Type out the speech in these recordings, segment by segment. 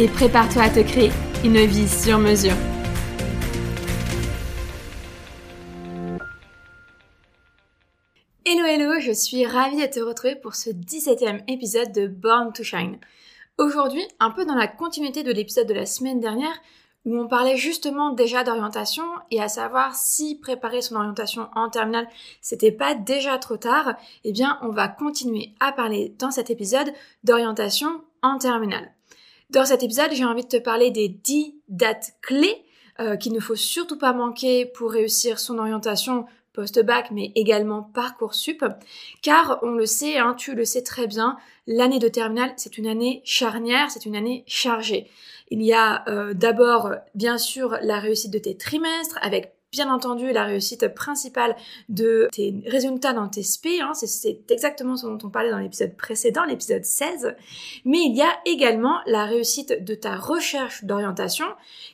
et prépare-toi à te créer une vie sur mesure. Hello hello, je suis ravie de te retrouver pour ce 17e épisode de Born to Shine. Aujourd'hui, un peu dans la continuité de l'épisode de la semaine dernière, où on parlait justement déjà d'orientation et à savoir si préparer son orientation en terminale c'était pas déjà trop tard, eh bien on va continuer à parler dans cet épisode d'orientation en terminale. Dans cet épisode, j'ai envie de te parler des 10 dates clés euh, qu'il ne faut surtout pas manquer pour réussir son orientation post-bac, mais également Parcoursup, car on le sait, hein, tu le sais très bien, l'année de terminale, c'est une année charnière, c'est une année chargée. Il y a euh, d'abord, bien sûr, la réussite de tes trimestres, avec bien entendu la réussite principale de tes résultats dans tes SP, hein, c'est exactement ce dont on parlait dans l'épisode précédent, l'épisode 16, mais il y a également la réussite de ta recherche d'orientation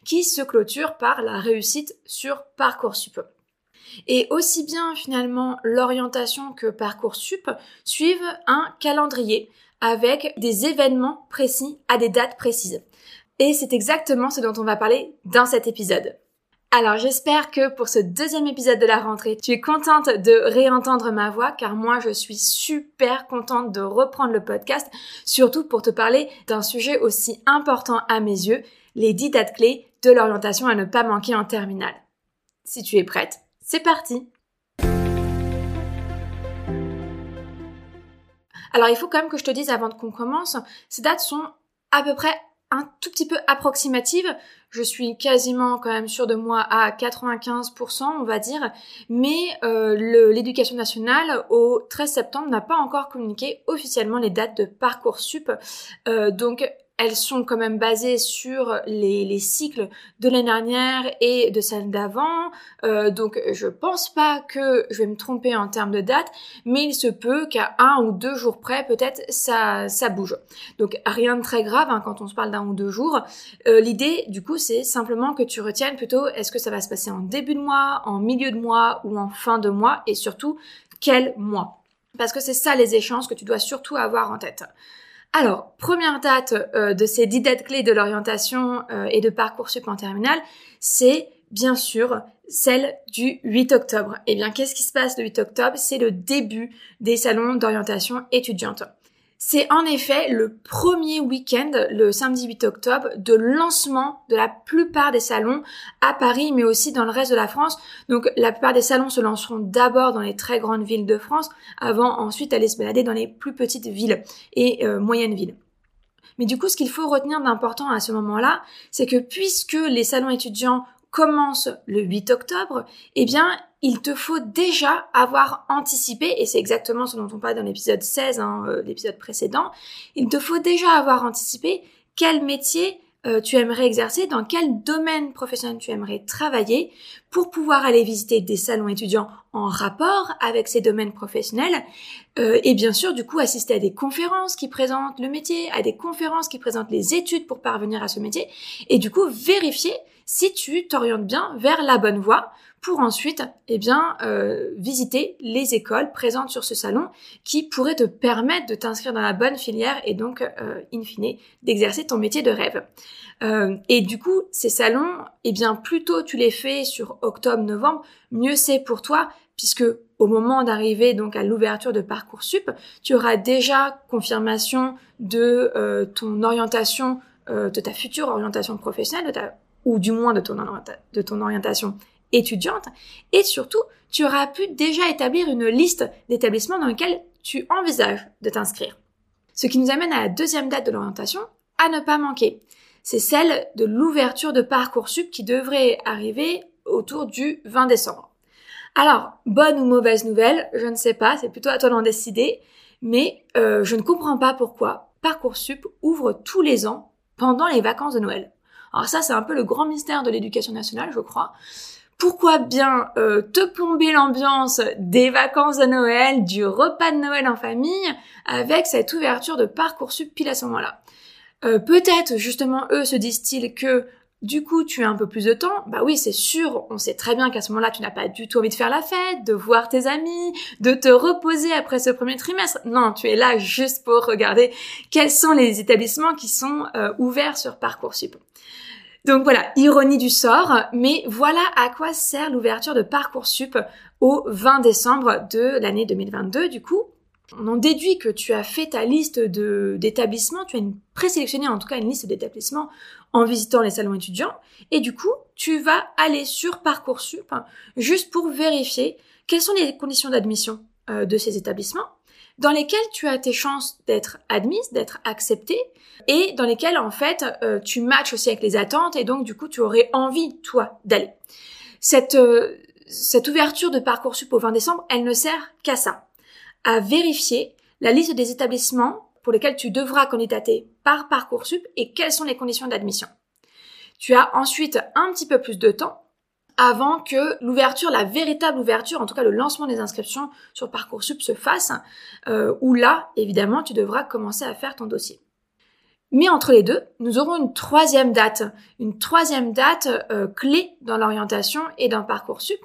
qui se clôture par la réussite sur Parcoursup. Et aussi bien finalement l'orientation que Parcoursup suivent un calendrier avec des événements précis à des dates précises. Et c'est exactement ce dont on va parler dans cet épisode. Alors j'espère que pour ce deuxième épisode de la rentrée, tu es contente de réentendre ma voix car moi je suis super contente de reprendre le podcast, surtout pour te parler d'un sujet aussi important à mes yeux, les 10 dates clés de l'orientation à ne pas manquer en terminale. Si tu es prête, c'est parti Alors il faut quand même que je te dise avant qu'on commence, ces dates sont à peu près un tout petit peu approximative. Je suis quasiment quand même sûre de moi à 95%, on va dire. Mais euh, l'éducation nationale, au 13 septembre, n'a pas encore communiqué officiellement les dates de Parcoursup. Euh, donc elles sont quand même basées sur les, les cycles de l'année dernière et de celle d'avant. Euh, donc je pense pas que je vais me tromper en termes de date, mais il se peut qu'à un ou deux jours près, peut-être ça, ça bouge. Donc rien de très grave hein, quand on se parle d'un ou deux jours. Euh, L'idée du coup c'est simplement que tu retiennes plutôt est-ce que ça va se passer en début de mois, en milieu de mois ou en fin de mois et surtout quel mois? Parce que c'est ça les échanges que tu dois surtout avoir en tête. Alors, première date euh, de ces dix dates clés de l'orientation euh, et de Parcoursup en terminale, c'est bien sûr celle du 8 octobre. Eh bien, qu'est-ce qui se passe le 8 octobre? C'est le début des salons d'orientation étudiante. C'est en effet le premier week-end, le samedi 8 octobre, de lancement de la plupart des salons à Paris, mais aussi dans le reste de la France. Donc la plupart des salons se lanceront d'abord dans les très grandes villes de France, avant ensuite d'aller se balader dans les plus petites villes et euh, moyennes villes. Mais du coup, ce qu'il faut retenir d'important à ce moment-là, c'est que puisque les salons étudiants commencent le 8 octobre, eh bien, il te faut déjà avoir anticipé, et c'est exactement ce dont on parle dans l'épisode 16, hein, euh, l'épisode précédent, il te faut déjà avoir anticipé quel métier euh, tu aimerais exercer, dans quel domaine professionnel tu aimerais travailler pour pouvoir aller visiter des salons étudiants en rapport avec ces domaines professionnels euh, et bien sûr du coup assister à des conférences qui présentent le métier, à des conférences qui présentent les études pour parvenir à ce métier et du coup vérifier si tu t'orientes bien vers la bonne voie pour ensuite eh bien euh, visiter les écoles présentes sur ce salon qui pourraient te permettre de t'inscrire dans la bonne filière et donc euh, in fine d'exercer ton métier de rêve. Euh, et du coup, ces salons, eh bien plus tôt tu les fais sur octobre-novembre, mieux c'est pour toi puisque au moment d'arriver donc à l'ouverture de Parcoursup, tu auras déjà confirmation de euh, ton orientation, de ta future orientation professionnelle, de ta, ou du moins de ton, orientation étudiante, et surtout, tu auras pu déjà établir une liste d'établissements dans lesquels tu envisages de t'inscrire. Ce qui nous amène à la deuxième date de l'orientation, à ne pas manquer. C'est celle de l'ouverture de Parcoursup qui devrait arriver autour du 20 décembre. Alors, bonne ou mauvaise nouvelle, je ne sais pas, c'est plutôt à toi d'en décider, mais euh, je ne comprends pas pourquoi Parcoursup ouvre tous les ans pendant les vacances de Noël. Alors ça, c'est un peu le grand mystère de l'éducation nationale, je crois. Pourquoi bien euh, te plomber l'ambiance des vacances de Noël, du repas de Noël en famille, avec cette ouverture de Parcoursup pile à ce moment-là? Euh, Peut-être justement eux se disent-ils que du coup, tu as un peu plus de temps. Bah oui, c'est sûr, on sait très bien qu'à ce moment-là, tu n'as pas du tout envie de faire la fête, de voir tes amis, de te reposer après ce premier trimestre. Non, tu es là juste pour regarder quels sont les établissements qui sont euh, ouverts sur Parcoursup. Donc voilà, ironie du sort, mais voilà à quoi sert l'ouverture de Parcoursup au 20 décembre de l'année 2022 du coup. On en déduit que tu as fait ta liste d'établissements, tu as une, présélectionné en tout cas une liste d'établissements en visitant les salons étudiants. Et du coup, tu vas aller sur Parcoursup juste pour vérifier quelles sont les conditions d'admission euh, de ces établissements dans lesquels tu as tes chances d'être admise, d'être acceptée, et dans lesquels en fait euh, tu matches aussi avec les attentes, et donc du coup tu aurais envie toi d'aller. Cette euh, cette ouverture de Parcoursup au 20 décembre, elle ne sert qu'à ça, à vérifier la liste des établissements pour lesquels tu devras candidater par Parcoursup et quelles sont les conditions d'admission. Tu as ensuite un petit peu plus de temps avant que l'ouverture, la véritable ouverture, en tout cas le lancement des inscriptions sur Parcoursup se fasse, euh, où là, évidemment, tu devras commencer à faire ton dossier. Mais entre les deux, nous aurons une troisième date, une troisième date euh, clé dans l'orientation et dans Parcoursup.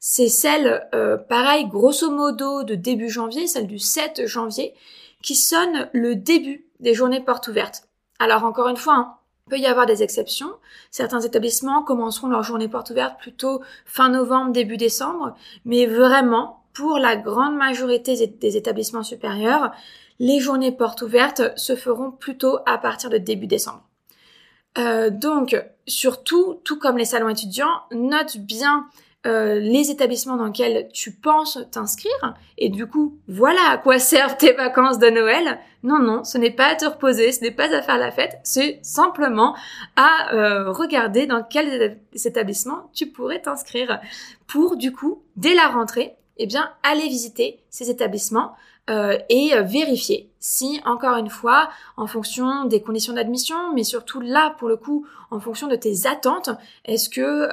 C'est celle, euh, pareil, grosso modo, de début janvier, celle du 7 janvier, qui sonne le début des journées portes ouvertes. Alors encore une fois, hein, il peut y avoir des exceptions. Certains établissements commenceront leur journée portes ouvertes plutôt fin novembre, début décembre, mais vraiment, pour la grande majorité des établissements supérieurs, les journées portes ouvertes se feront plutôt à partir de début décembre. Euh, donc, surtout, tout comme les salons étudiants, note bien euh, les établissements dans lesquels tu penses t'inscrire et du coup voilà à quoi servent tes vacances de Noël. Non non, ce n'est pas à te reposer, ce n'est pas à faire la fête, c'est simplement à euh, regarder dans quels établissements tu pourrais t'inscrire pour du coup dès la rentrée eh bien aller visiter ces établissements euh, et vérifier si, encore une fois, en fonction des conditions d'admission, mais surtout là, pour le coup, en fonction de tes attentes, est-ce que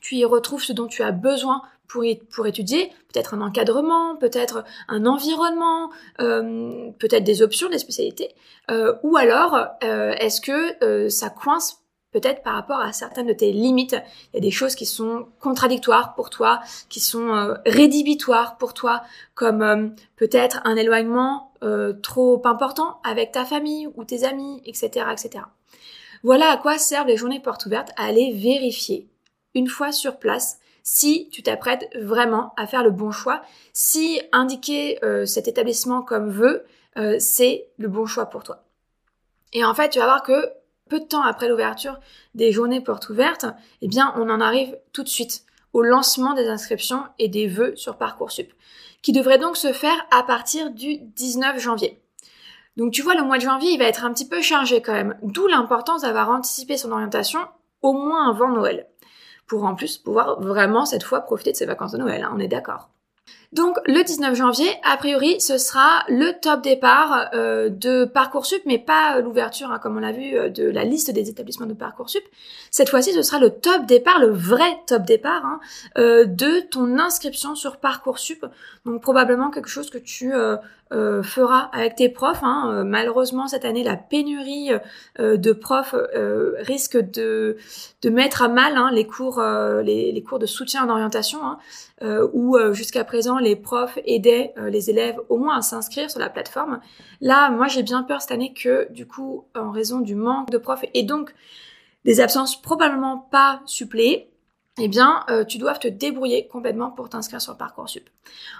tu y retrouves ce dont tu as besoin pour, pour étudier, peut-être un encadrement, peut-être un environnement, euh, peut-être des options, des spécialités, euh, ou alors euh, est-ce que ça coince peut-être par rapport à certaines de tes limites. Il y a des choses qui sont contradictoires pour toi, qui sont rédhibitoires pour toi, comme peut-être un éloignement trop important avec ta famille ou tes amis, etc., etc. Voilà à quoi servent les journées portes ouvertes, à aller vérifier une fois sur place si tu t'apprêtes vraiment à faire le bon choix, si indiquer euh, cet établissement comme veut, euh, c'est le bon choix pour toi. Et en fait, tu vas voir que peu de temps après l'ouverture des journées portes ouvertes, eh bien, on en arrive tout de suite au lancement des inscriptions et des vœux sur Parcoursup, qui devrait donc se faire à partir du 19 janvier. Donc tu vois, le mois de janvier, il va être un petit peu chargé quand même, d'où l'importance d'avoir anticipé son orientation au moins avant Noël pour en plus pouvoir vraiment cette fois profiter de ses vacances de Noël, hein, on est d'accord. Donc le 19 janvier, a priori, ce sera le top départ euh, de Parcoursup, mais pas euh, l'ouverture, hein, comme on l'a vu, euh, de la liste des établissements de Parcoursup. Cette fois-ci, ce sera le top départ, le vrai top départ hein, de ton inscription sur Parcoursup. Donc probablement quelque chose que tu euh, fera avec tes profs. Hein. Malheureusement, cette année, la pénurie de profs risque de, mettre à mal les cours, les, cours de soutien en orientation, jusqu'à présent les profs aidaient les élèves au moins à s'inscrire sur la plateforme. Là, moi, j'ai bien peur cette année que, du coup, en raison du manque de profs et donc des absences probablement pas suppléées, eh bien, euh, tu dois te débrouiller complètement pour t'inscrire sur Parcoursup.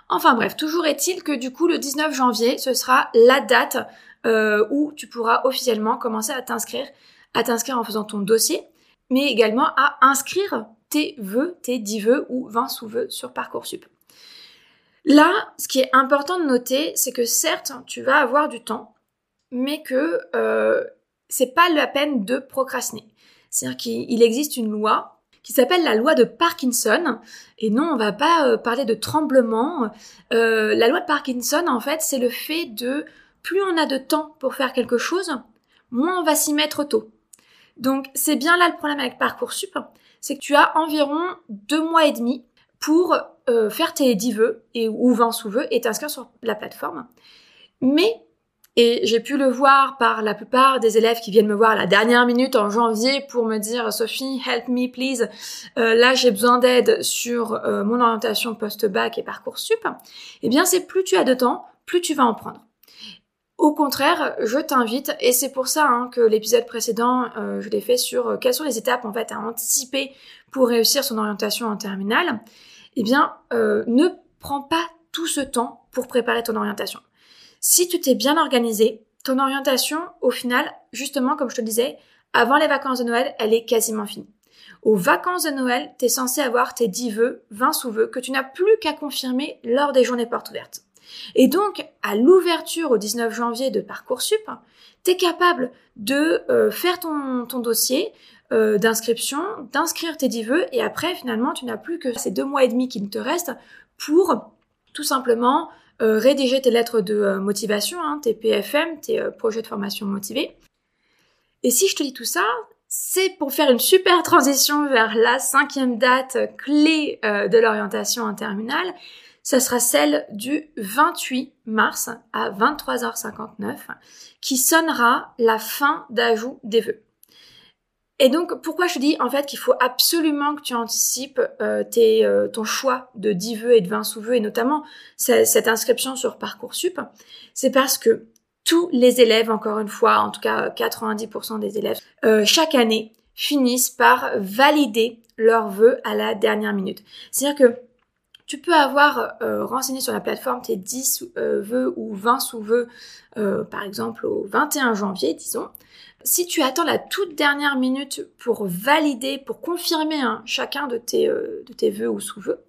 Enfin bref, toujours est-il que du coup, le 19 janvier, ce sera la date euh, où tu pourras officiellement commencer à t'inscrire, à t'inscrire en faisant ton dossier, mais également à inscrire tes vœux, tes 10 vœux ou 20 sous-vœux sur Parcoursup. Là, ce qui est important de noter, c'est que certes, tu vas avoir du temps, mais que euh, c'est pas la peine de procrastiner. C'est-à-dire qu'il existe une loi qui s'appelle la loi de Parkinson. Et non, on va pas euh, parler de tremblement. Euh, la loi de Parkinson, en fait, c'est le fait de plus on a de temps pour faire quelque chose, moins on va s'y mettre tôt. Donc c'est bien là le problème avec Parcoursup, c'est que tu as environ deux mois et demi pour euh, faire tes 10 vœux et, ou 20 sous-vœux et t'inscrire sur la plateforme. Mais et j'ai pu le voir par la plupart des élèves qui viennent me voir à la dernière minute en janvier pour me dire Sophie, help me please. Euh, là, j'ai besoin d'aide sur euh, mon orientation post-bac et parcours sup. Eh bien, c'est plus tu as de temps, plus tu vas en prendre. Au contraire, je t'invite, et c'est pour ça hein, que l'épisode précédent, je l'ai fait sur quelles sont les étapes en fait à anticiper pour réussir son orientation en terminale. Eh bien, ne prends pas tout ce temps pour préparer ton orientation. Si tu t'es bien organisé, ton orientation, au final, justement, comme je te disais, avant les vacances de Noël, elle est quasiment finie. Aux vacances de Noël, tu es censé avoir tes 10 vœux, 20 sous-vœux que tu n'as plus qu'à confirmer lors des journées portes ouvertes. Et donc, à l'ouverture au 19 janvier de Parcoursup, tu es capable de euh, faire ton dossier euh, d'inscription, d'inscrire tes 10 vœux, et après, finalement, tu n'as plus que ces deux mois et demi qui te restent pour tout simplement euh, rédiger tes lettres de euh, motivation, hein, tes PFM, tes euh, projets de formation motivés. Et si je te dis tout ça, c'est pour faire une super transition vers la cinquième date clé de l'orientation en terminale. Ça sera celle du 28 mars à 23h59 qui sonnera la fin d'ajout des vœux. Et donc, pourquoi je dis en fait qu'il faut absolument que tu anticipes euh, euh, ton choix de 10 vœux et de 20 sous-vœux, et notamment cette inscription sur Parcoursup, c'est parce que tous les élèves, encore une fois, en tout cas 90% des élèves, euh, chaque année, finissent par valider leurs vœux à la dernière minute. C'est-à-dire que tu peux avoir renseigné sur la plateforme tes 10 vœux ou 20 sous-vœux, par exemple au 21 janvier, disons. Si tu attends la toute dernière minute pour valider, pour confirmer hein, chacun de tes, euh, de tes vœux ou sous-vœux,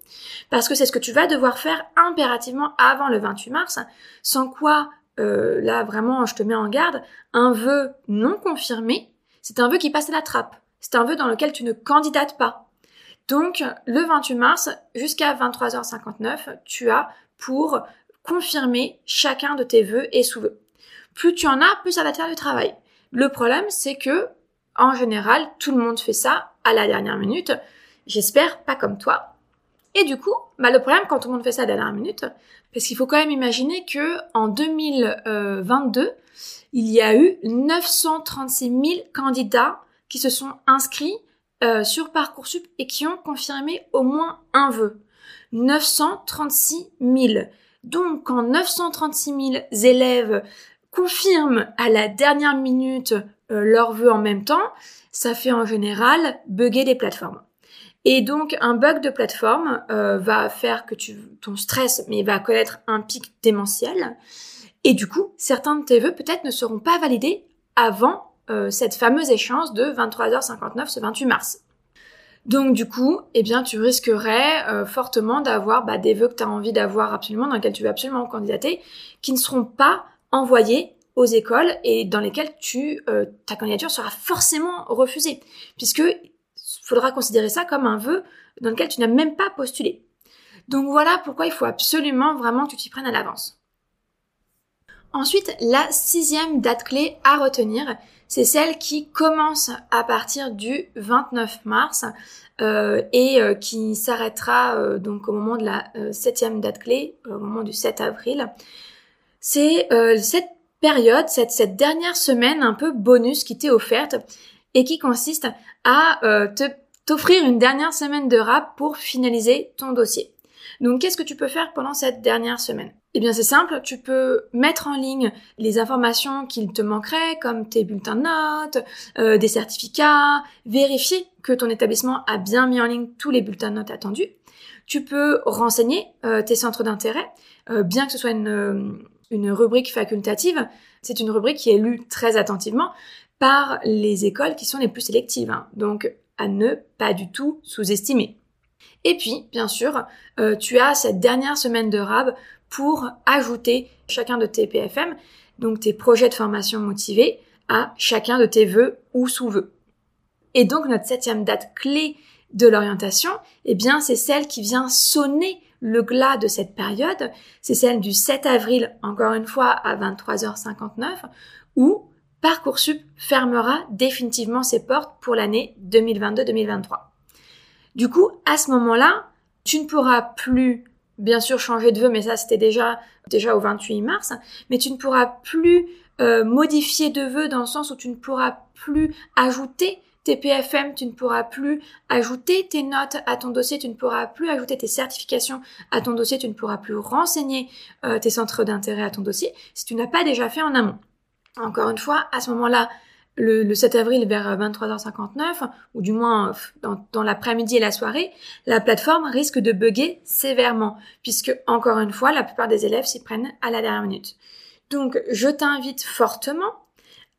parce que c'est ce que tu vas devoir faire impérativement avant le 28 mars, sans quoi, euh, là vraiment, je te mets en garde, un vœu non confirmé, c'est un vœu qui passe à la trappe. C'est un vœu dans lequel tu ne candidates pas. Donc, le 28 mars, jusqu'à 23h59, tu as pour confirmer chacun de tes vœux et sous-vœux. Plus tu en as, plus ça va te faire du travail. Le problème, c'est que, en général, tout le monde fait ça à la dernière minute. J'espère pas comme toi. Et du coup, bah, le problème quand tout le monde fait ça à la dernière minute, parce qu'il faut quand même imaginer que en 2022, il y a eu 936 000 candidats qui se sont inscrits euh, sur Parcoursup et qui ont confirmé au moins un vœu. 936 000. Donc, quand 936 000 élèves confirment à la dernière minute euh, leur vœu en même temps, ça fait en général bugger les plateformes. Et donc un bug de plateforme euh, va faire que tu, ton stress mais va connaître un pic démentiel. Et du coup, certains de tes vœux peut-être ne seront pas validés avant euh, cette fameuse échéance de 23h59 ce 28 mars. Donc du coup, eh bien, tu risquerais fortement d'avoir bah, des vœux que tu as envie d'avoir absolument, dans lesquels tu veux absolument candidater, qui ne seront pas envoyés aux écoles et dans lesquelles tu, euh, ta candidature sera forcément refusée, puisque faudra considérer ça comme un vœu dans lequel tu n'as même pas postulé. Donc voilà pourquoi il faut absolument vraiment que tu t'y prennes à l'avance. Ensuite, la sixième date clé à retenir, c'est celle qui commence à partir du 29 mars euh, et euh, qui s'arrêtera euh, donc au moment de la septième date clé, au moment du 7 avril. C'est cette période, cette, cette dernière semaine un peu bonus qui t'est offerte et qui consiste à te t'offrir une dernière semaine de rap pour finaliser ton dossier. Donc qu'est-ce que tu peux faire pendant cette dernière semaine? Eh bien c'est simple, tu peux mettre en ligne les informations qu'il te manquerait, comme tes bulletins de notes, euh, des certificats, vérifier que ton établissement a bien mis en ligne tous les bulletins de notes attendus. Tu peux renseigner euh, tes centres d'intérêt, euh, bien que ce soit une, une rubrique facultative, c'est une rubrique qui est lue très attentivement par les écoles qui sont les plus sélectives. Hein. Donc à ne pas du tout sous-estimer. Et puis, bien sûr, euh, tu as cette dernière semaine de RAB pour ajouter chacun de tes PFM, donc tes projets de formation motivés, à chacun de tes vœux ou sous-vœux. Et donc, notre septième date clé de l'orientation, eh bien, c'est celle qui vient sonner le glas de cette période. C'est celle du 7 avril, encore une fois, à 23h59, où Parcoursup fermera définitivement ses portes pour l'année 2022-2023. Du coup, à ce moment-là, tu ne pourras plus, bien sûr, changer de vœu, mais ça c'était déjà déjà au 28 mars, mais tu ne pourras plus euh, modifier de vœu dans le sens où tu ne pourras plus ajouter tes PFM, tu ne pourras plus ajouter tes notes à ton dossier, tu ne pourras plus ajouter tes certifications à ton dossier, tu ne pourras plus renseigner euh, tes centres d'intérêt à ton dossier si tu n'as pas déjà fait en amont. Encore une fois, à ce moment-là, le, 7 avril vers 23h59, ou du moins dans, l'après-midi et la soirée, la plateforme risque de bugger sévèrement, puisque encore une fois, la plupart des élèves s'y prennent à la dernière minute. Donc, je t'invite fortement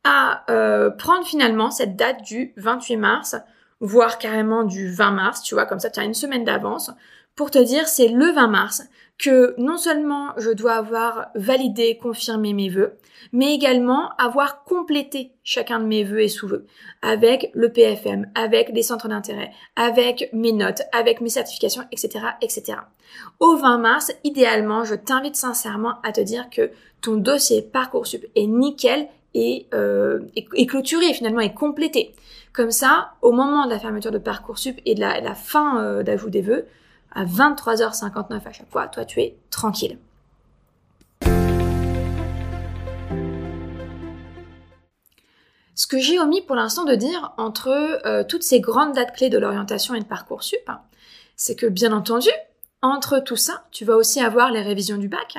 à euh, prendre finalement cette date du 28 mars, voire carrément du 20 mars, tu vois, comme ça tu as une semaine d'avance, pour te dire c'est le 20 mars que non seulement je dois avoir validé, confirmé mes vœux, mais également avoir complété chacun de mes vœux et sous-vœux avec le PFM, avec les centres d'intérêt, avec mes notes, avec mes certifications, etc., etc. Au 20 mars, idéalement, je t'invite sincèrement à te dire que ton dossier Parcoursup est nickel et, euh, clôturé finalement et complété. Comme ça, au moment de la fermeture de Parcoursup et de la, fin euh, d'ajout des vœux, à 23h59 à chaque fois, toi tu es tranquille. Ce que j'ai omis pour l'instant de dire entre euh, toutes ces grandes dates clés de l'orientation et de Parcoursup, c'est que bien entendu, entre tout ça, tu vas aussi avoir les révisions du bac,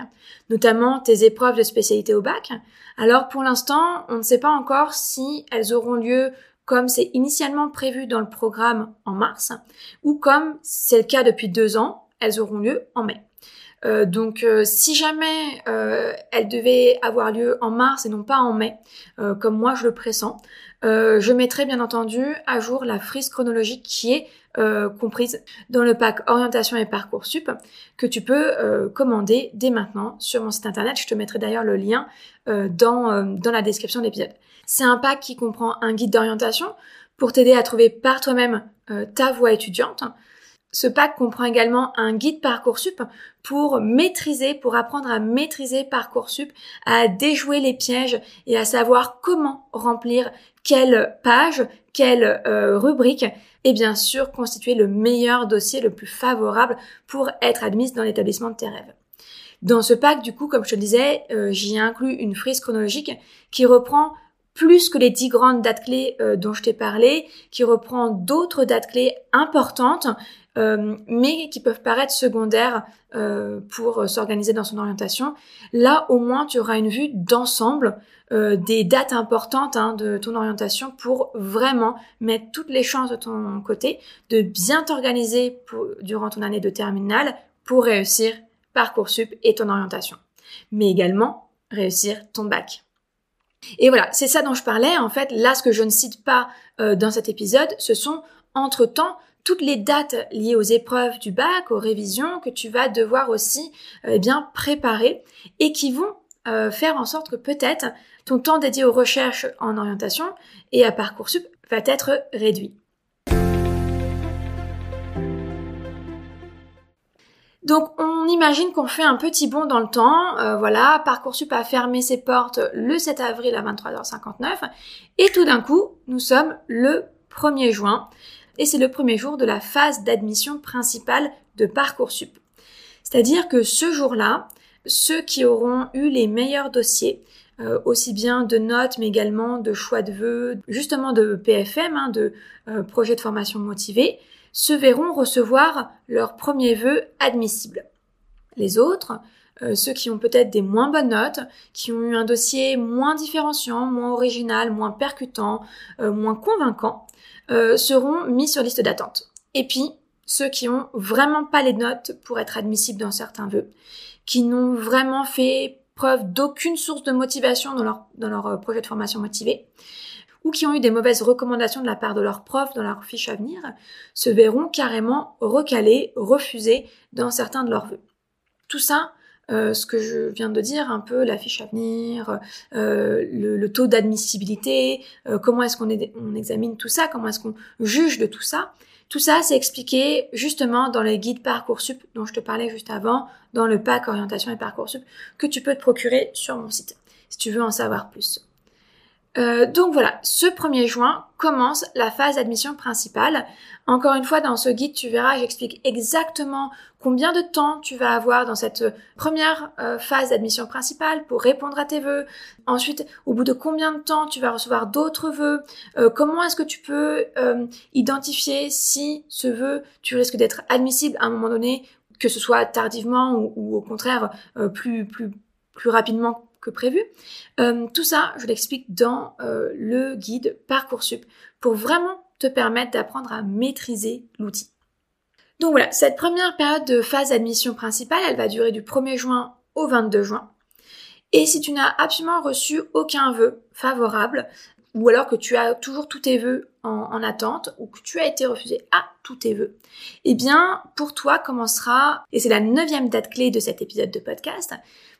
notamment tes épreuves de spécialité au bac. Alors pour l'instant, on ne sait pas encore si elles auront lieu comme c'est initialement prévu dans le programme en mars, ou comme c'est le cas depuis deux ans, elles auront lieu en mai. Euh, donc euh, si jamais euh, elles devaient avoir lieu en mars et non pas en mai, comme moi je le pressens, je mettrai bien entendu à jour la frise chronologique qui est comprise dans le pack orientation et parcours sup que tu peux commander dès maintenant sur mon site internet. Je te mettrai d'ailleurs le lien dans, dans la description de l'épisode. C'est un pack qui comprend un guide d'orientation pour t'aider à trouver par toi-même euh, ta voie étudiante. Ce pack comprend également un guide Parcoursup pour maîtriser, pour apprendre à maîtriser Parcoursup, à déjouer les pièges et à savoir comment remplir quelle page, quelle euh, rubrique et bien sûr constituer le meilleur dossier le plus favorable pour être admise dans l'établissement de tes rêves. Dans ce pack, du coup, comme je te disais, euh, j'y inclus une frise chronologique qui reprend plus que les dix grandes dates clés euh, dont je t'ai parlé, qui reprend d'autres dates clés importantes, euh, mais qui peuvent paraître secondaires pour s'organiser dans son orientation. Là, au moins, tu auras une vue d'ensemble des dates importantes hein, de ton orientation pour vraiment mettre toutes les chances de ton côté, de bien t'organiser durant ton année de terminale pour réussir Parcoursup et ton orientation, mais également réussir ton bac. Et voilà, c'est ça dont je parlais. En fait, là, ce que je ne cite pas euh, dans cet épisode, ce sont entre-temps toutes les dates liées aux épreuves du bac, aux révisions que tu vas devoir aussi euh, bien préparer et qui vont euh, faire en sorte que peut-être ton temps dédié aux recherches en orientation et à Parcoursup va être réduit. Donc on imagine qu'on fait un petit bond dans le temps, euh, voilà, Parcoursup a fermé ses portes le 7 avril à 23h59 et tout d'un coup, nous sommes le 1er juin et c'est le premier jour de la phase d'admission principale de Parcoursup. C'est-à-dire que ce jour-là, ceux qui auront eu les meilleurs dossiers, euh, aussi bien de notes mais également de choix de vœux, justement de PFM, hein, de euh, projets de formation motivés, se verront recevoir leur premier vœu admissible. Les autres, euh, ceux qui ont peut-être des moins bonnes notes, qui ont eu un dossier moins différenciant, moins original, moins percutant, moins convaincant, seront mis sur liste d'attente. Et puis, ceux qui ont vraiment pas les notes pour être admissibles dans certains vœux, qui n'ont vraiment fait preuve d'aucune source de motivation dans leur, dans leur euh, projet de formation motivé, ou qui ont eu des mauvaises recommandations de la part de leurs profs dans leur fiche à venir, se verront carrément recalés, refusés dans certains de leurs vœux. Tout ça, euh, ce que je viens de dire, un peu la fiche à venir, euh, le, taux d'admissibilité, comment est-ce qu'on on examine tout ça, comment est-ce qu'on juge de tout ça, tout ça, c'est expliqué justement dans le guide Parcoursup dont je te parlais juste avant, dans le pack orientation et Parcoursup que tu peux te procurer sur mon site si tu veux en savoir plus. Euh, donc voilà, ce 1er juin commence la phase d'admission principale. Encore une fois, dans ce guide, tu verras, j'explique exactement combien de temps tu vas avoir dans cette première euh, phase d'admission principale pour répondre à tes vœux. Ensuite, au bout de combien de temps tu vas recevoir d'autres vœux? Euh, comment est-ce que tu peux identifier si ce vœu, tu risques d'être admissible à un moment donné, que ce soit tardivement ou, ou au contraire plus, plus, plus rapidement prévu. Euh, tout ça, je l'explique dans euh, le guide Parcoursup pour vraiment te permettre d'apprendre à maîtriser l'outil. Donc voilà, cette première période de phase d'admission principale, elle va durer du 1er juin au 22 juin. Et si tu n'as absolument reçu aucun vœu favorable, ou alors que tu as toujours tous tes vœux en, en, attente, ou que tu as été refusé à tous tes vœux, eh bien, pour toi commencera, et c'est la neuvième date clé de cet épisode de podcast,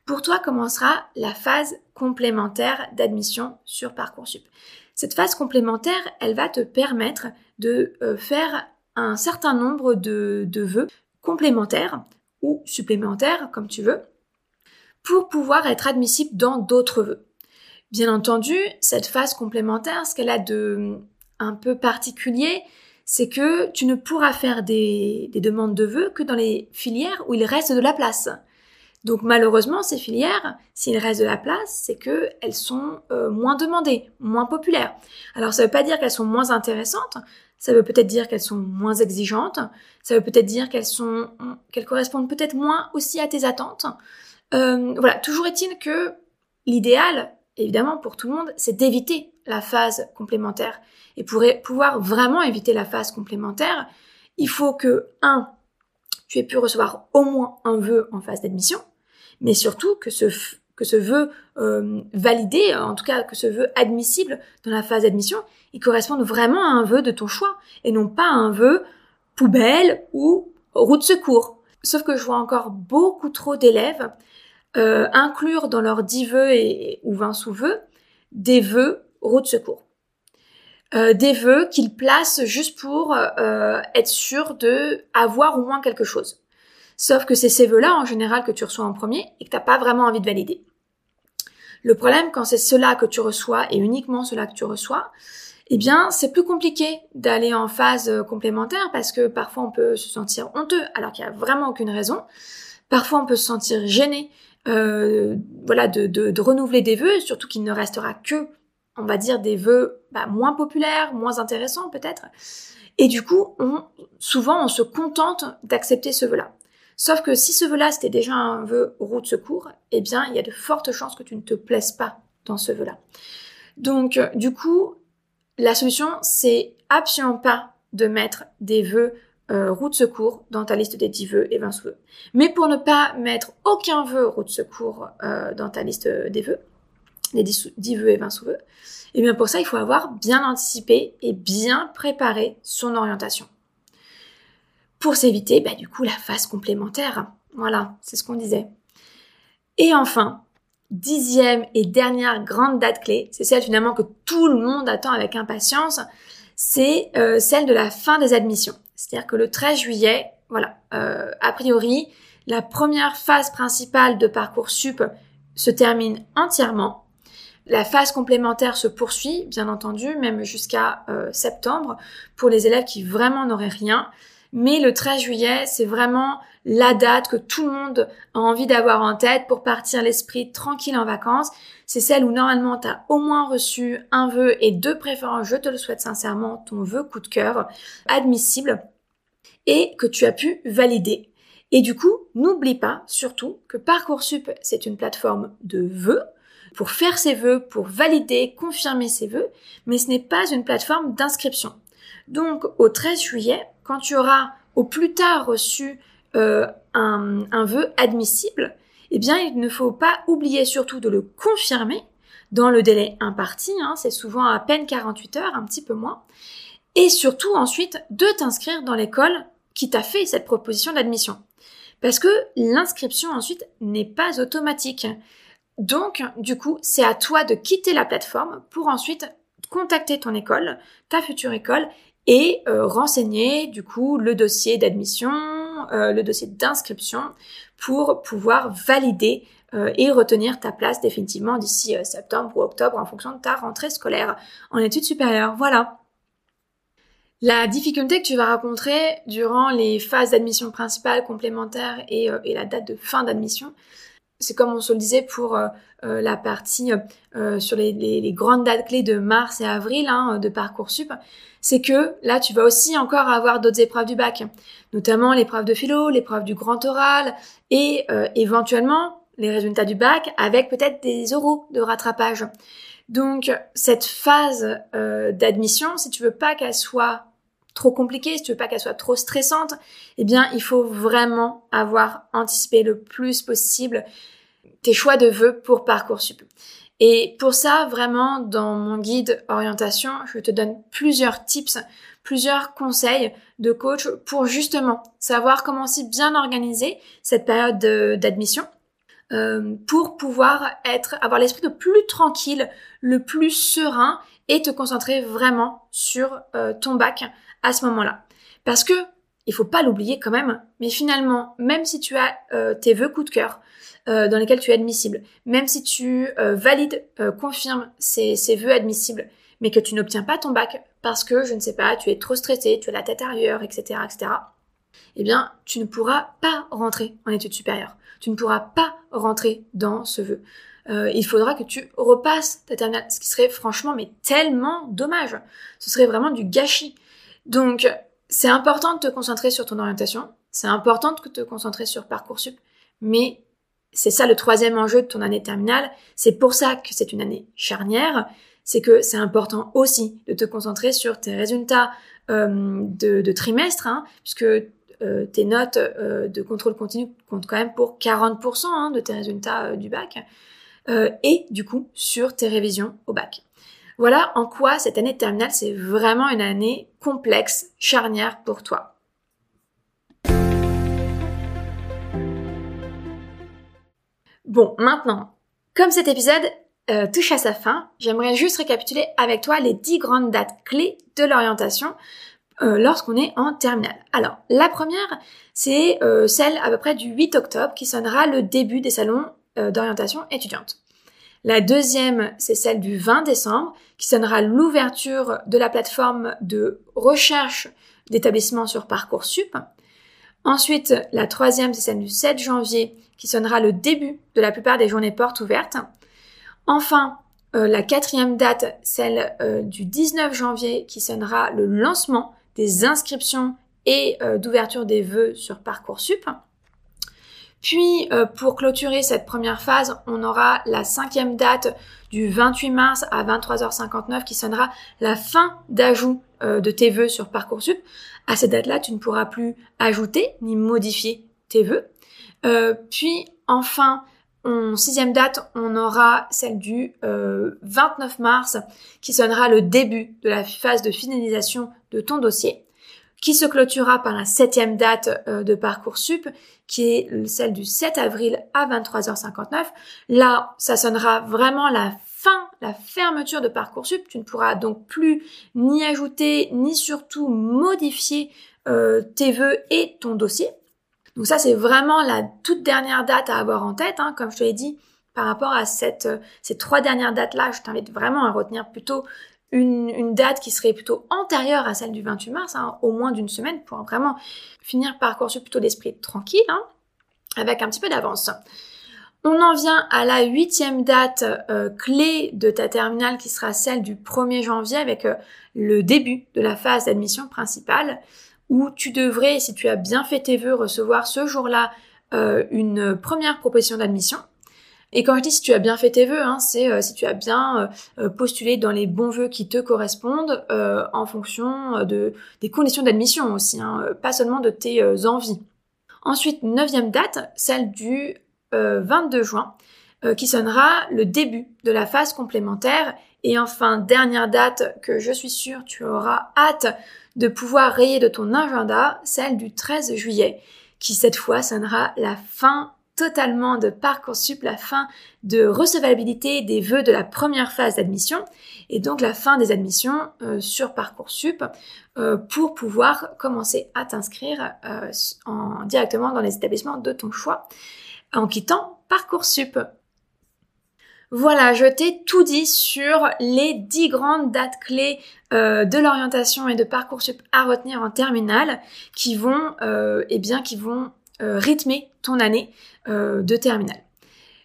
pour toi commencera la phase complémentaire d'admission sur Parcoursup? Cette phase complémentaire, elle va te permettre de euh, faire un certain nombre de, de vœux complémentaires ou supplémentaires, comme tu veux, pour pouvoir être admissible dans d'autres vœux. Bien entendu, cette phase complémentaire, ce qu'elle a de un peu particulier, c'est que tu ne pourras faire des, des, demandes de vœux que dans les filières où il reste de la place. Donc malheureusement, ces filières, s'il reste de la place, c'est que elles sont euh, moins demandées, moins populaires. Alors ça ne veut pas dire qu'elles sont moins intéressantes, ça veut peut-être dire qu'elles sont moins exigeantes, ça veut peut-être dire qu'elles sont, qu'elles correspondent peut-être moins aussi à tes attentes. Euh, voilà, toujours est-il que l'idéal, évidemment pour tout le monde, c'est d'éviter la phase complémentaire. Et pour pouvoir vraiment éviter la phase complémentaire, il faut que, un, tu aies pu recevoir au moins un vœu en phase d'admission, mais surtout que ce, que ce vœu euh, validé, en tout cas que ce vœu admissible dans la phase d'admission, il corresponde vraiment à un vœu de ton choix et non pas à un vœu poubelle ou route secours. Sauf que je vois encore beaucoup trop d'élèves euh, inclure dans leurs 10 vœux et, ou 20 sous-vœux des vœux route secours. Euh, des vœux qu'ils placent juste pour euh, être sûr de avoir au moins quelque chose. Sauf que c'est ces vœux-là, en général, que tu reçois en premier et que t'as pas vraiment envie de valider. Le problème, quand c'est cela que tu reçois et uniquement cela que tu reçois, eh bien, c'est plus compliqué d'aller en phase euh, complémentaire parce que parfois on peut se sentir honteux alors qu'il n'y a vraiment aucune raison. Parfois on peut se sentir gêné, euh, voilà, de, de, renouveler des vœux, surtout qu'il ne restera que, on va dire, des vœux bah, moins populaires, moins intéressants peut-être. Et du coup, on, souvent on se contente d'accepter ce vœu-là. Sauf que si ce vœu-là, c'était déjà un vœu route de secours, eh bien, il y a de fortes chances que tu ne te plaises pas dans ce vœu-là. Donc, euh, du coup, la solution, c'est absolument pas de mettre des vœux euh, route de secours dans ta liste des 10 vœux et 20 vœux. Mais pour ne pas mettre aucun vœu route de secours euh, dans ta liste des vœux, des 10, 10 vœux et 20 sous-vœux, et eh bien pour ça, il faut avoir bien anticipé et bien préparé son orientation pour s'éviter bah, du coup la phase complémentaire. Voilà, c'est ce qu'on disait. Et enfin, dixième et dernière grande date clé, c'est celle finalement que tout le monde attend avec impatience, c'est euh, celle de la fin des admissions. C'est-à-dire que le 13 juillet, voilà, euh, a priori, la première phase principale de Parcoursup se termine entièrement. La phase complémentaire se poursuit, bien entendu, même jusqu'à euh, septembre, pour les élèves qui vraiment n'auraient rien. Mais le 13 juillet, c'est vraiment la date que tout le monde a envie d'avoir en tête pour partir l'esprit tranquille en vacances. C'est celle où normalement tu as au moins reçu un vœu et de préférence, je te le souhaite sincèrement, ton vœu coup de cœur admissible et que tu as pu valider. Et du coup, n'oublie pas surtout que Parcoursup, c'est une plateforme de vœux pour faire ses vœux, pour valider, confirmer ses vœux, mais ce n'est pas une plateforme d'inscription. Donc, au 13 juillet, quand tu auras au plus tard reçu euh, un, vœu admissible, eh bien, il ne faut pas oublier surtout de le confirmer dans le délai imparti, hein, c'est souvent à peine 48 heures, un petit peu moins, et surtout ensuite de t'inscrire dans l'école qui t'a fait cette proposition d'admission. Parce que l'inscription ensuite n'est pas automatique. Donc, du coup, c'est à toi de quitter la plateforme pour ensuite contacter ton école, ta future école, et euh, renseigner du coup le dossier d'admission, euh, le dossier d'inscription pour pouvoir valider euh, et retenir ta place définitivement d'ici septembre ou octobre en fonction de ta rentrée scolaire en études supérieures. Voilà. La difficulté que tu vas rencontrer durant les phases d'admission principale, complémentaire et, et la date de fin d'admission, c'est comme on se le disait pour euh, euh, la partie euh, sur les, grandes dates clés de mars et avril hein, de Parcoursup, c'est que là, tu vas aussi encore avoir d'autres épreuves du bac, notamment l'épreuve de philo, l'épreuve du grand oral et éventuellement les résultats du bac avec peut-être des euros de rattrapage. Donc, cette phase d'admission, si tu veux pas qu'elle soit trop compliquée, si tu veux pas qu'elle soit trop stressante, eh bien, il faut vraiment avoir anticipé le plus possible tes choix de vœux pour Parcoursup. Et pour ça, vraiment, dans mon guide orientation, je te donne plusieurs tips, plusieurs conseils de coach pour justement savoir comment si bien organiser cette période d'admission euh, pour pouvoir être, avoir l'esprit le plus tranquille, le plus serein et te concentrer vraiment sur euh, ton bac à ce moment-là. Parce que il faut pas l'oublier quand même, mais finalement, même si tu as euh, tes vœux coup de cœur euh, dans lesquels tu es admissible, même si tu euh, valides, confirmes ces, ces vœux admissibles, mais que tu n'obtiens pas ton bac parce que, je ne sais pas, tu es trop stressé, tu as la tête ailleurs, etc., etc., eh bien, tu ne pourras pas rentrer en études supérieures. Tu ne pourras pas rentrer dans ce vœu. il faudra que tu repasses ta terminale, ce qui serait franchement mais tellement dommage. Ce serait vraiment du gâchis. Donc, c'est important de te concentrer sur ton orientation, c'est important de te concentrer sur Parcoursup, mais c'est ça le troisième enjeu de ton année terminale. C'est pour ça que c'est une année charnière. C'est que c'est important aussi de te concentrer sur tes résultats euh, de, trimestre, hein, puisque euh, tes notes euh, de contrôle continu comptent quand même pour 40% hein, de tes résultats du bac, et du coup sur tes révisions au bac. Voilà en quoi cette année de terminale, c'est vraiment une année complexe, charnière pour toi. Bon, maintenant, comme cet épisode euh, touche à sa fin, j'aimerais juste récapituler avec toi les 10 grandes dates clés de l'orientation euh, lorsqu'on est en terminale. Alors, la première, c'est euh, celle à peu près du 8 octobre qui sonnera le début des salons d'orientation étudiante. La deuxième, c'est celle du 20 décembre, qui sonnera l'ouverture de la plateforme de recherche d'établissements sur Parcoursup. Ensuite, la troisième, c'est celle du 7 janvier, qui sonnera le début de la plupart des journées portes ouvertes. Enfin, euh, la quatrième date, celle euh, du 19 janvier, qui sonnera le lancement des inscriptions et euh, d'ouverture des vœux sur Parcoursup. Puis, euh, pour clôturer cette première phase, on aura la cinquième date du 28 mars à 23h59 qui sonnera la fin d'ajout euh, de tes vœux sur Parcoursup. À cette date-là, tu ne pourras plus ajouter ni modifier tes vœux. Euh, puis, enfin, en sixième date, on aura celle du 29 mars qui sonnera le début de la phase de finalisation de ton dossier qui se clôturera par la septième date de Parcoursup qui est celle du 7 avril à 23h59. Là, ça sonnera vraiment la fin, la fermeture de Parcoursup. Tu ne pourras donc plus ni ajouter, ni surtout modifier euh, tes vœux et ton dossier. Donc ça, c'est vraiment la toute dernière date à avoir en tête. Hein. Comme je te l'ai dit, par rapport à euh, ces trois dernières dates-là, je t'invite vraiment à retenir plutôt une, date qui serait plutôt antérieure à celle du 28 mars, hein, au moins d'une semaine, pour vraiment finir Parcoursup plutôt d'esprit tranquille, hein, avec un petit peu d'avance. On en vient à la huitième date euh, clé de ta terminale qui sera celle du 1er janvier avec euh, le début de la phase d'admission principale où tu devrais, si tu as bien fait tes vœux, recevoir ce jour-là euh, une première proposition d'admission. Et quand je dis si tu as bien fait tes vœux, hein, c'est si tu as bien postulé dans les bons vœux qui te correspondent en fonction de, des conditions d'admission aussi, hein, pas seulement de tes envies. Ensuite, neuvième date, celle du 22 euh, juin, euh, qui sonnera le début de la phase complémentaire. Et enfin, dernière date que je suis sûre tu auras hâte de pouvoir rayer de ton agenda, celle du 13 juillet, qui cette fois sonnera la fin totalement de Parcoursup, la fin de recevabilité des vœux de la première phase d'admission et donc la fin des admissions euh, sur Parcoursup pour pouvoir commencer à t'inscrire en, directement dans les établissements de ton choix en quittant Parcoursup. Voilà, je t'ai tout dit sur les 10 grandes dates clés euh, de l'orientation et de Parcoursup à retenir en terminale qui vont, euh, eh euh, rythmer ton année de terminale.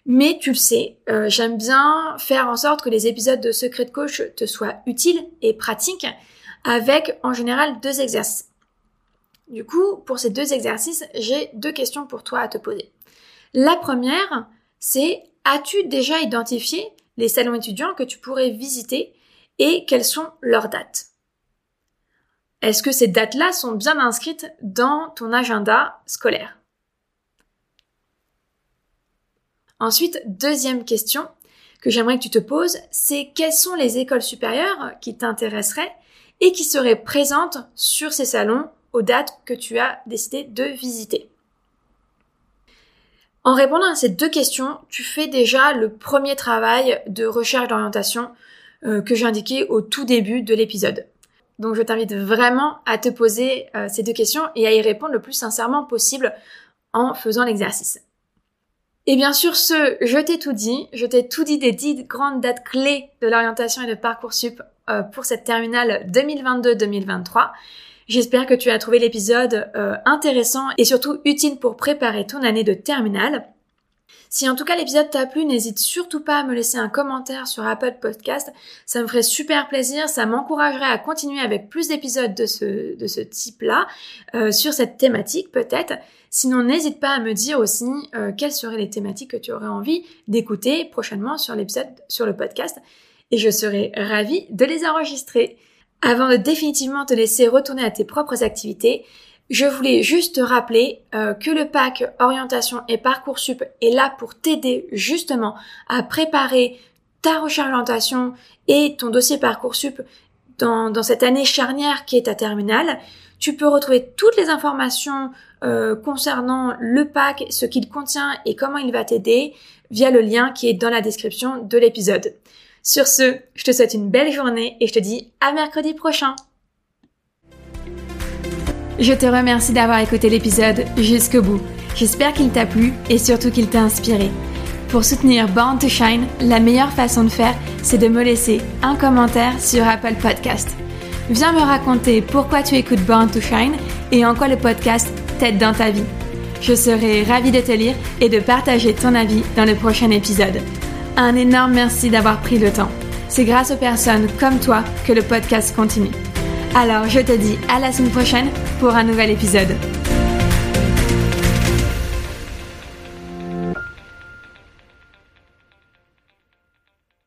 Mais tu le sais, j'aime bien faire en sorte que les épisodes de Secret de Coach te soient utiles et pratiques avec en général deux exercices. Du coup, pour ces deux exercices, j'ai deux questions pour toi à te poser. La première, c'est as-tu déjà identifié les salons étudiants que tu pourrais visiter et quelles sont leurs dates? Est-ce que ces dates-là sont bien inscrites dans ton agenda scolaire? Ensuite, deuxième question que j'aimerais que tu te poses, c'est quelles sont les écoles supérieures qui t'intéresseraient et qui seraient présentes sur ces salons aux dates que tu as décidé de visiter? En répondant à ces deux questions, tu fais déjà le premier travail de recherche d'orientation euh, que j'ai indiqué au tout début de l'épisode. Donc je t'invite vraiment à te poser euh, ces deux questions et à y répondre le plus sincèrement possible en faisant l'exercice. Et bien sûr, ce, je t'ai tout dit, je t'ai tout dit des dix grandes dates clés de l'orientation et de Parcoursup euh, pour cette terminale 2022-2023. J'espère que tu as trouvé l'épisode euh, intéressant et surtout utile pour préparer ton année de terminale. Si en tout cas l'épisode t'a plu, n'hésite surtout pas à me laisser un commentaire sur Apple Podcast. Ça me ferait super plaisir, ça m'encouragerait à continuer avec plus d'épisodes de ce, type-là, euh, sur cette thématique peut-être. Sinon, n'hésite pas à me dire aussi euh, quelles seraient les thématiques que tu aurais envie d'écouter prochainement sur l'épisode, sur le podcast. Et je serai ravie de les enregistrer. Avant de définitivement te laisser retourner à tes propres activités, je voulais juste te rappeler euh, que le pack orientation et parcoursup est là pour t'aider justement à préparer ta recherche orientation et ton dossier parcoursup dans, dans cette année charnière qui est ta terminale. Tu peux retrouver toutes les informations euh, concernant le pack, ce qu'il contient et comment il va t'aider via le lien qui est dans la description de l'épisode. Sur ce, je te souhaite une belle journée et je te dis à mercredi prochain. Je te remercie d'avoir écouté l'épisode jusqu'au bout. J'espère qu'il t'a plu et surtout qu'il t'a inspiré. Pour soutenir Born to Shine, la meilleure façon de faire, c'est de me laisser un commentaire sur Apple Podcast. Viens me raconter pourquoi tu écoutes Born to Shine et en quoi le podcast t'aide dans ta vie. Je serai ravie de te lire et de partager ton avis dans le prochain épisode. Un énorme merci d'avoir pris le temps. C'est grâce aux personnes comme toi que le podcast continue. Alors je te dis à la semaine prochaine pour un nouvel épisode.